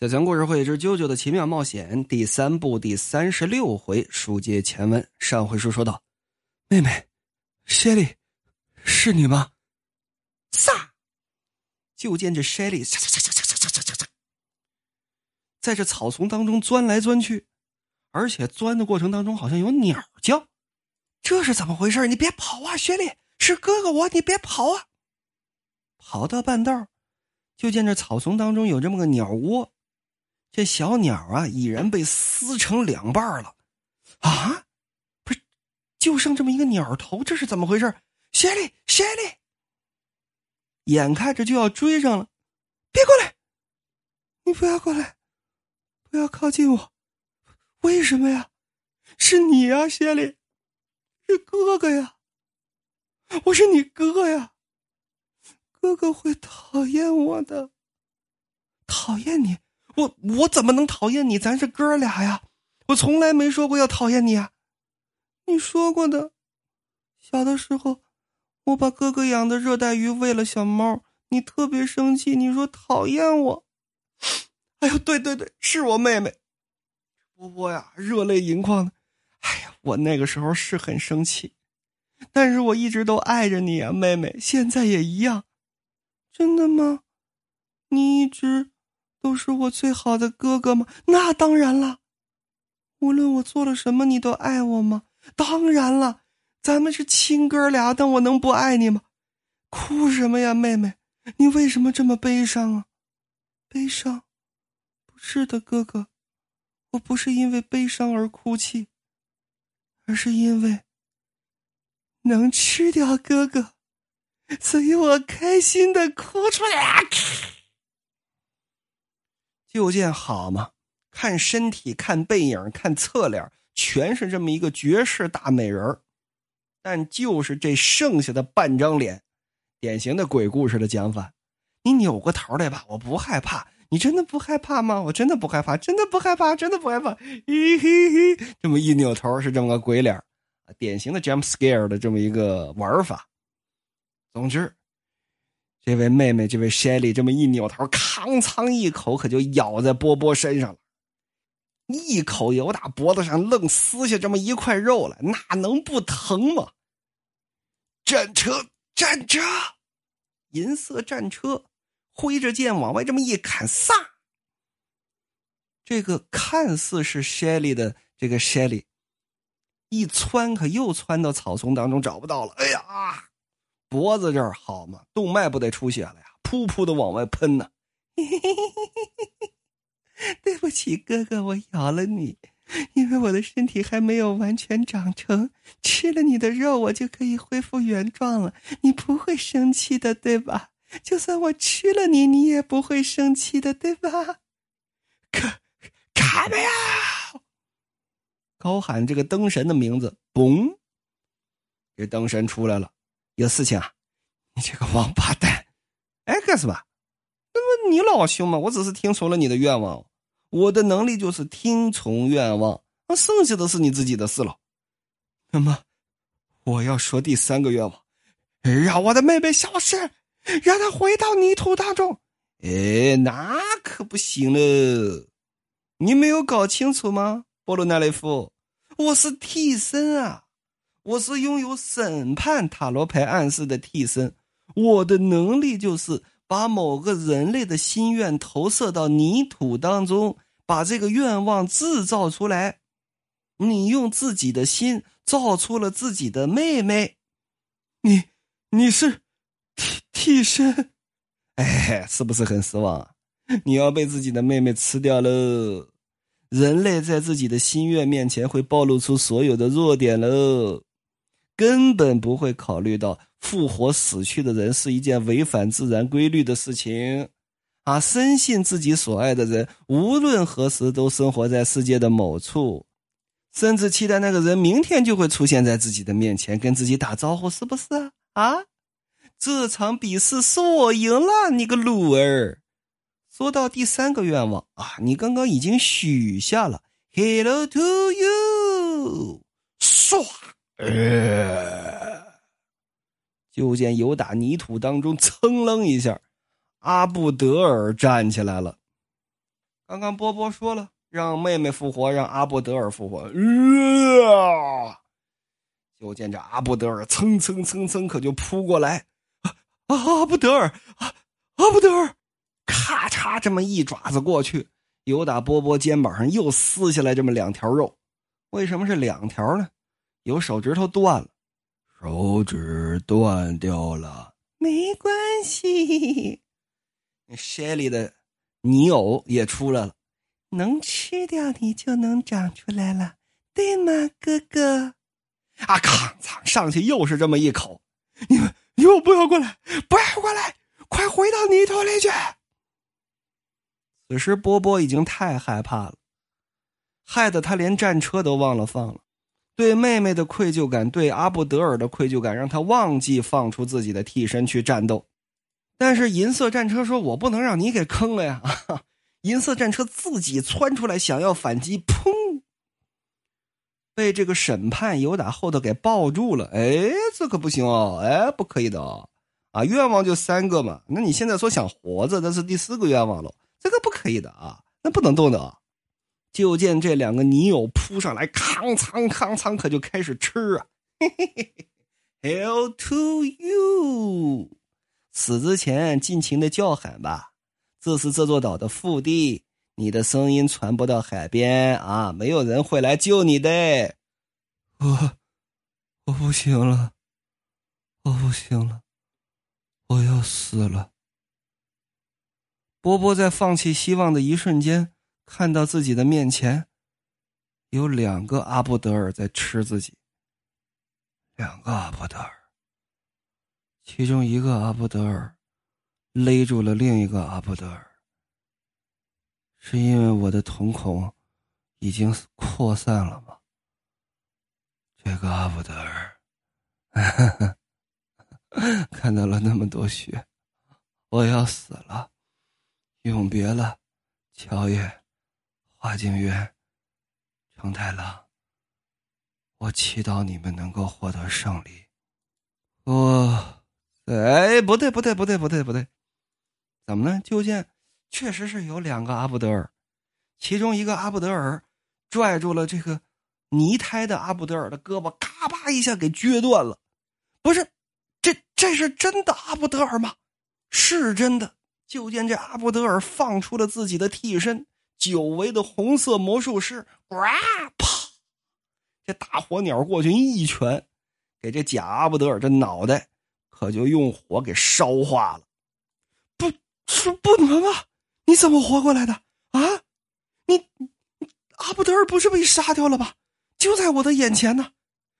小强故事会之《啾啾的奇妙冒险》第三部第三十六回，书接前文。上回书说到，妹妹，谢丽，是你吗？撒！就见这谢丽在这草丛当中钻来钻去，而且钻的过程当中好像有鸟叫，这是怎么回事？你别跑啊，雪莉，是哥哥我，你别跑啊！跑到半道，就见这草丛当中有这么个鸟窝。这小鸟啊，已然被撕成两半了，啊，不是，就剩这么一个鸟头，这是怎么回事？雪莉，雪莉，眼看着就要追上了，别过来！你不要过来，不要靠近我！为什么呀？是你呀，雪莉，是哥哥呀！我是你哥呀！哥哥会讨厌我的，讨厌你。我我怎么能讨厌你？咱是哥俩呀！我从来没说过要讨厌你啊！你说过的。小的时候，我把哥哥养的热带鱼喂了小猫，你特别生气，你说讨厌我。哎呦，对对对，是我妹妹。波波呀，热泪盈眶的。哎呀，我那个时候是很生气，但是我一直都爱着你啊，妹妹，现在也一样。真的吗？你一直。都是我最好的哥哥吗？那当然了。无论我做了什么，你都爱我吗？当然了，咱们是亲哥俩，但我能不爱你吗？哭什么呀，妹妹？你为什么这么悲伤啊？悲伤？不是的，哥哥，我不是因为悲伤而哭泣，而是因为能吃掉哥哥，所以我开心的哭出来。就见好嘛，看身体，看背影，看侧脸，全是这么一个绝世大美人但就是这剩下的半张脸，典型的鬼故事的讲法。你扭过头来吧，我不害怕。你真的不害怕吗？我真的不害怕，真的不害怕，真的不害怕。嘿嘿嘿，这么一扭头是这么个鬼脸典型的 jump scare 的这么一个玩法。总之。这位妹妹，这位 Shelly 这么一扭头，吭嚓一口，可就咬在波波身上了。一口由打脖子上愣撕下这么一块肉来，哪能不疼吗？战车，战车，银色战车，挥着剑往外这么一砍，撒！这个看似是 Shelly 的这个 Shelly，一窜可又窜到草丛当中，找不到了。哎呀！脖子这儿好嘛，动脉不得出血了呀，噗噗的往外喷呢。对不起，哥哥，我咬了你，因为我的身体还没有完全长成，吃了你的肉，我就可以恢复原状了。你不会生气的，对吧？就算我吃了你，你也不会生气的，对吧？可卡没有？高喊这个灯神的名字，嘣！这灯神出来了。有事情啊！你这个王八蛋！哎，干什么？那么你老兄嘛，我只是听从了你的愿望，我的能力就是听从愿望，那剩下的是你自己的事了。那么，我要说第三个愿望，让我的妹妹消失，让她回到泥土当中。哎，那可不行了！你没有搞清楚吗，波罗纳雷夫？我是替身啊！我是拥有审判塔罗牌暗示的替身，我的能力就是把某个人类的心愿投射到泥土当中，把这个愿望制造出来。你用自己的心造出了自己的妹妹，你你是替替身，哎，是不是很失望？你要被自己的妹妹吃掉喽。人类在自己的心愿面前会暴露出所有的弱点喽。根本不会考虑到复活死去的人是一件违反自然规律的事情，啊，深信自己所爱的人无论何时都生活在世界的某处，甚至期待那个人明天就会出现在自己的面前跟自己打招呼，是不是啊？这场比试是我赢了，你个鲁儿。说到第三个愿望啊，你刚刚已经许下了，Hello to you，唰。呃，就见由打泥土当中蹭楞一下，阿布德尔站起来了。刚刚波波说了，让妹妹复活，让阿布德尔复活。啊！就见这阿布德尔蹭蹭蹭蹭，可就扑过来。啊，阿布德尔，啊，阿布德尔，咔嚓，这么一爪子过去，由打波波肩膀上又撕下来这么两条肉。为什么是两条呢？有手指头断了，手指断掉了，没关系。那山里的泥偶也出来了，能吃掉你就能长出来了，对吗，哥哥？啊！扛仓上去又是这么一口，你们你们不要过来，不要过来，快回到泥土里去。此时波波已经太害怕了，害得他连战车都忘了放了。对妹妹的愧疚感，对阿布德尔的愧疚感，让他忘记放出自己的替身去战斗。但是银色战车说：“我不能让你给坑了呀！” 银色战车自己窜出来想要反击，砰！被这个审判有打后头给抱住了。哎，这可不行哦！哎，不可以的哦！啊，愿望就三个嘛。那你现在说想活着，那是第四个愿望了，这个不可以的啊，那不能动的。就见这两个泥偶扑上来，扛仓扛仓，可就开始吃啊！嘿嘿嘿嘿，Hell to you！死之前尽情的叫喊吧，这是这座岛的腹地，你的声音传播到海边啊，没有人会来救你的。我，我不行了，我不行了，我要死了。波波在放弃希望的一瞬间。看到自己的面前，有两个阿布德尔在吃自己。两个阿布德尔，其中一个阿布德尔勒住了另一个阿布德尔。是因为我的瞳孔已经扩散了吗？这个阿布德尔，看到了那么多血，我要死了，永别了，乔爷。花景月，成太郎，我祈祷你们能够获得胜利。我，哎，不对，不对，不对，不对，不对，怎么呢？就见确实是有两个阿布德尔，其中一个阿布德尔拽住了这个泥胎的阿布德尔的胳膊，咔吧一下给撅断了。不是，这这是真的阿布德尔吗？是真的。就见这阿布德尔放出了自己的替身。久违的红色魔术师，哇啪！这大火鸟过去一拳，给这假阿布德尔这脑袋可就用火给烧化了。不，是不能啊！你怎么活过来的啊？你阿布德尔不是被杀掉了吧？就在我的眼前呢，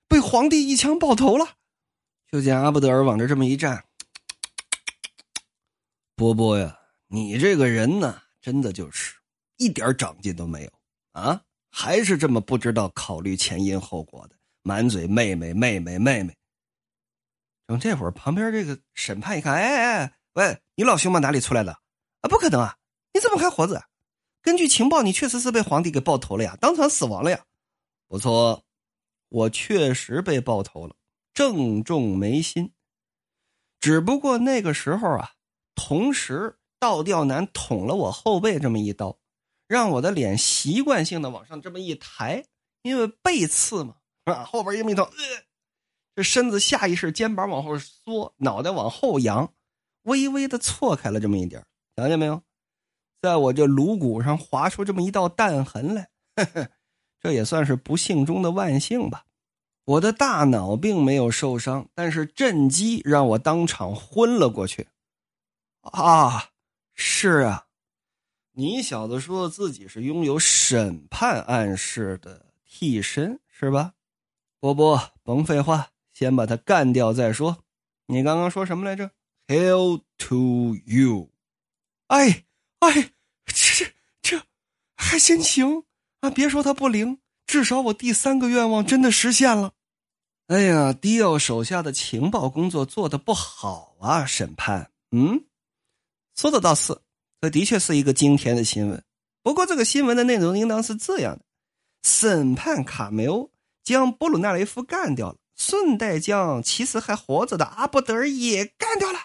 被皇帝一枪爆头了。就见阿布德尔往这这么一站，波波呀，你这个人呢，真的就是。一点长进都没有啊！还是这么不知道考虑前因后果的，满嘴妹妹妹妹妹妹。等这会儿，旁边这个审判一看，哎哎，喂，你老兄们哪里出来的？啊，不可能啊！你怎么还活着？根据情报，你确实是被皇帝给爆头了呀，当场死亡了呀。不错，我确实被爆头了，正中眉心。只不过那个时候啊，同时倒吊男捅了我后背这么一刀。让我的脸习惯性的往上这么一抬，因为背刺嘛，啊，后边一么一呃，这身子下意识肩膀往后缩，脑袋往后仰，微微的错开了这么一点瞧见没有？在我这颅骨上划出这么一道弹痕来，呵呵，这也算是不幸中的万幸吧。我的大脑并没有受伤，但是震击让我当场昏了过去。啊，是啊。你小子说自己是拥有审判暗示的替身是吧？波波，甭废话，先把他干掉再说。你刚刚说什么来着？Hell to you！哎哎，这这这还真行啊！别说他不灵，至少我第三个愿望真的实现了。哎呀，迪奥手下的情报工作做的不好啊！审判，嗯，说的倒是。这的确是一个惊天的新闻，不过这个新闻的内容应当是这样的：审判卡梅欧将波鲁纳雷夫干掉了，顺带将其实还活着的阿布德尔也干掉了。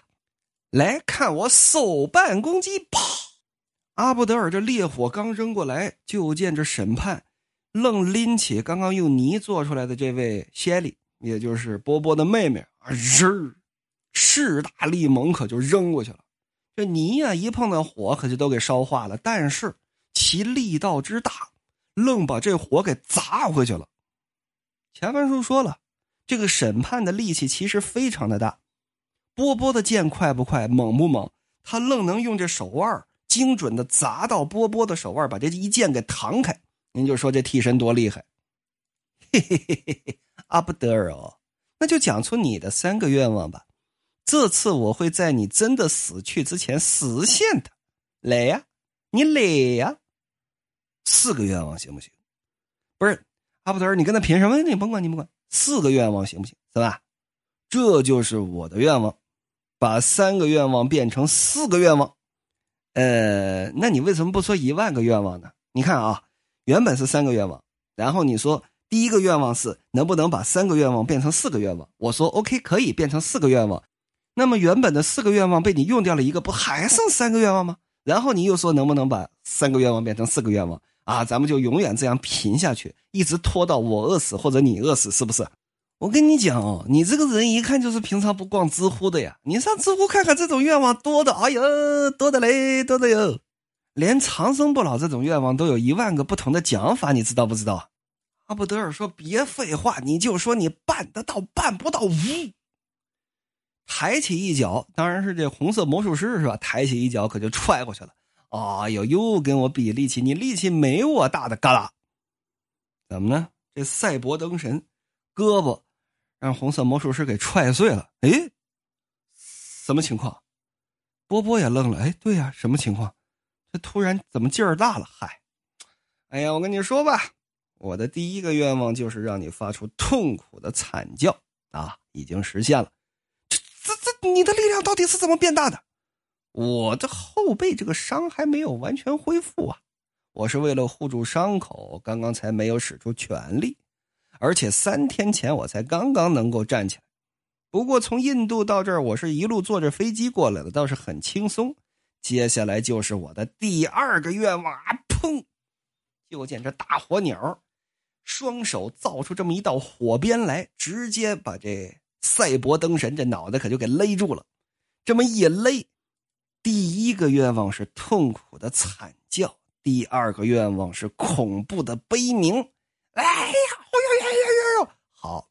来看我手办攻击，啪！阿布德尔这烈火刚扔过来，就见这审判愣拎起刚刚用泥做出来的这位谢利，也就是波波的妹妹啊，日势大力猛，可就扔过去了。这泥呀，一碰到火，可就都给烧化了。但是其力道之大，愣把这火给砸回去了。前文书说了，这个审判的力气其实非常的大。波波的剑快不快，猛不猛？他愣能用这手腕精准的砸到波波的手腕，把这一剑给弹开。您就说这替身多厉害！嘿嘿嘿嘿嘿，阿布德尔哦，那就讲出你的三个愿望吧。这次我会在你真的死去之前实现它。来呀，你来呀！四个愿望行不行？不是阿布德尔，你跟他凭什么？你甭管，你甭管，四个愿望行不行？是吧？这就是我的愿望。把三个愿望变成四个愿望，呃，那你为什么不说一万个愿望呢？你看啊，原本是三个愿望，然后你说第一个愿望是能不能把三个愿望变成四个愿望？我说 OK，可以变成四个愿望。那么原本的四个愿望被你用掉了一个，不还剩三个愿望吗？然后你又说能不能把三个愿望变成四个愿望？啊，咱们就永远这样贫下去，一直拖到我饿死或者你饿死，是不是？我跟你讲哦，你这个人一看就是平常不逛知乎的呀。你上知乎看看，这种愿望多的，哎呦，多的嘞，多的哟。连长生不老这种愿望都有一万个不同的讲法，你知道不知道？阿布德尔说：“别废话，你就说你办得到，办不到。”呜，抬起一脚，当然是这红色魔术师是吧？抬起一脚可就踹过去了。啊呦，又跟我比力气，你力气没我大的，嘎啦。怎么呢？这赛博灯神胳膊。让红色魔术师给踹碎了。哎，什么情况？波波也愣了。哎，对呀，什么情况？这突然怎么劲儿大了？嗨，哎呀，我跟你说吧，我的第一个愿望就是让你发出痛苦的惨叫啊，已经实现了。你的力量到底是怎么变大的？我的后背这个伤还没有完全恢复啊，我是为了护住伤口，刚刚才没有使出全力。而且三天前我才刚刚能够站起来，不过从印度到这儿，我是一路坐着飞机过来的，倒是很轻松。接下来就是我的第二个愿望啊！砰！就见这大火鸟，双手造出这么一道火鞭来，直接把这赛博灯神这脑袋可就给勒住了。这么一勒，第一个愿望是痛苦的惨叫，第二个愿望是恐怖的悲鸣。哎呀！哎呀呀呀！好，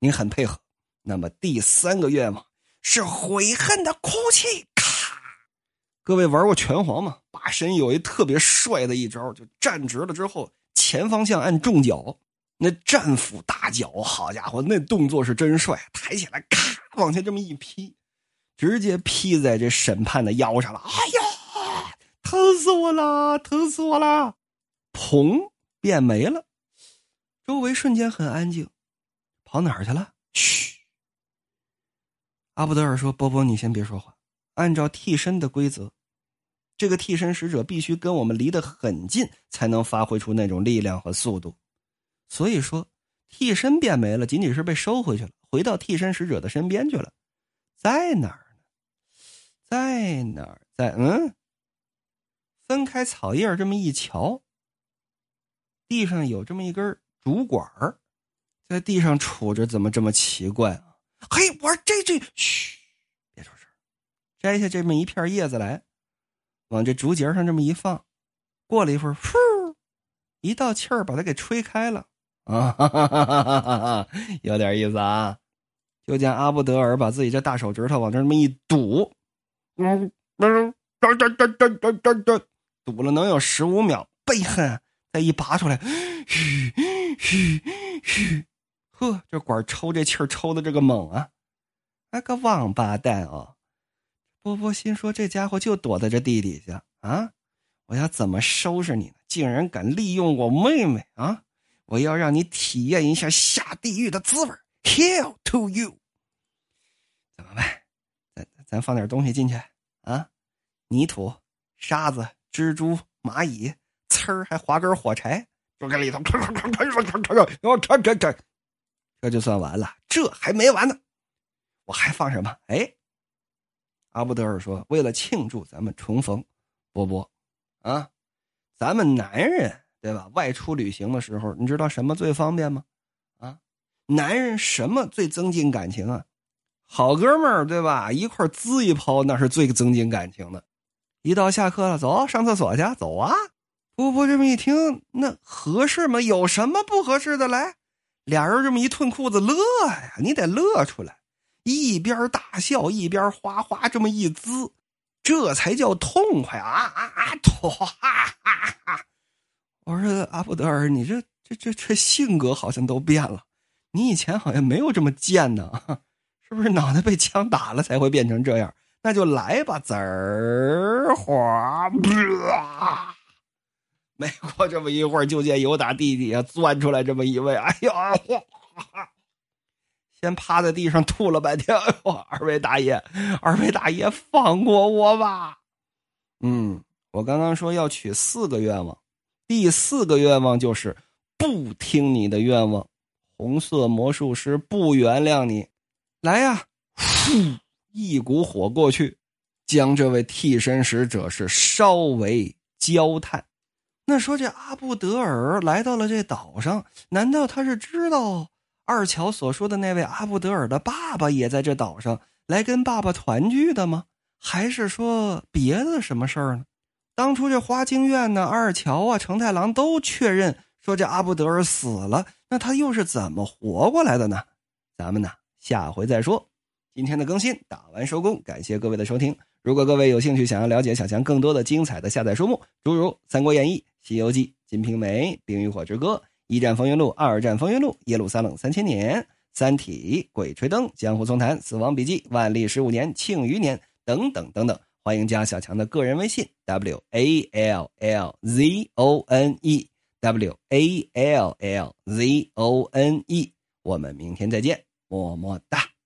你很配合。那么第三个愿望是悔恨的哭泣。咔！各位玩过拳皇吗？八神有一特别帅的一招，就站直了之后，前方向按重脚，那战斧大脚，好家伙，那动作是真帅！抬起来，咔，往前这么一劈，直接劈在这审判的腰上了。哎呀，疼死我了，疼死我了！砰，变没了。周围瞬间很安静，跑哪儿去了？嘘。阿布德尔说：“波波，你先别说话。按照替身的规则，这个替身使者必须跟我们离得很近，才能发挥出那种力量和速度。所以说，替身变没了，仅仅是被收回去了，回到替身使者的身边去了。在哪儿呢？在哪儿？在嗯。分开草叶这么一瞧，地上有这么一根。”竹管儿在地上杵着，怎么这么奇怪啊？嘿，我这这，嘘，别出声。摘下这么一片叶子来，往这竹节上这么一放，过了一会儿，呼，一道气儿把它给吹开了啊！哈哈哈哈哈哈，有点意思啊。就见阿布德尔把自己这大手指头往这么一堵，嗯嗯，噔噔噔噔噔噔，堵了能有十五秒，背恨再一拔出来，嘘。嘘嘘，呵，这管抽这气儿抽的这个猛啊！哎，个王八蛋啊！波波心说：“这家伙就躲在这地底下啊！我要怎么收拾你呢？竟然敢利用我妹妹啊！我要让你体验一下下地狱的滋味 Hell to you！怎么办？咱咱放点东西进去啊？泥土、沙子、蜘蛛、蚂蚁，呲儿还划根火柴。”就跟里头，这就算完了。这还没完呢，我还放什么？哎，阿布德尔说，为了庆祝咱们重逢，波波，啊，咱们男人对吧？外出旅行的时候，你知道什么最方便吗？啊，男人什么最增进感情啊？好哥们儿对吧？一块滋一泡，那是最增进感情的。一到下课了，走上厕所去，走啊！噗噗这么一听，那合适吗？有什么不合适的？来，俩人这么一褪裤子，乐呀！你得乐出来，一边大笑一边哗哗这么一滋，这才叫痛快啊啊啊！吐哈哈！我说阿布德尔，你这这这这性格好像都变了，你以前好像没有这么贱呢，是不是脑袋被枪打了才会变成这样？那就来吧，滋儿哗！没过 这么一会儿，就见有打地底下钻出来这么一位，哎呦，先趴在地上吐了半天。哎呦二位大爷，二位大爷，放过我吧！嗯，我刚刚说要许四个愿望，第四个愿望就是不听你的愿望，红色魔术师不原谅你。来呀，呼，一股火过去，将这位替身使者是稍微焦炭。那说这阿布德尔来到了这岛上，难道他是知道二乔所说的那位阿布德尔的爸爸也在这岛上来跟爸爸团聚的吗？还是说别的什么事儿呢？当初这花京院呢，二乔啊，成太郎都确认说这阿布德尔死了，那他又是怎么活过来的呢？咱们呢下回再说。今天的更新打完收工，感谢各位的收听。如果各位有兴趣想要了解小强更多的精彩的下载书目，诸如《三国演义》。《西游记》《金瓶梅》《冰与火之歌》《一战风云录》《二战风云录》《耶路撒冷三千年》《三体》《鬼吹灯》《江湖丛谈》《死亡笔记》《万历十五年》《庆余年》等等等等，欢迎加小强的个人微信 w a l l z o n e w a l l z o n e，我们明天再见，么么哒。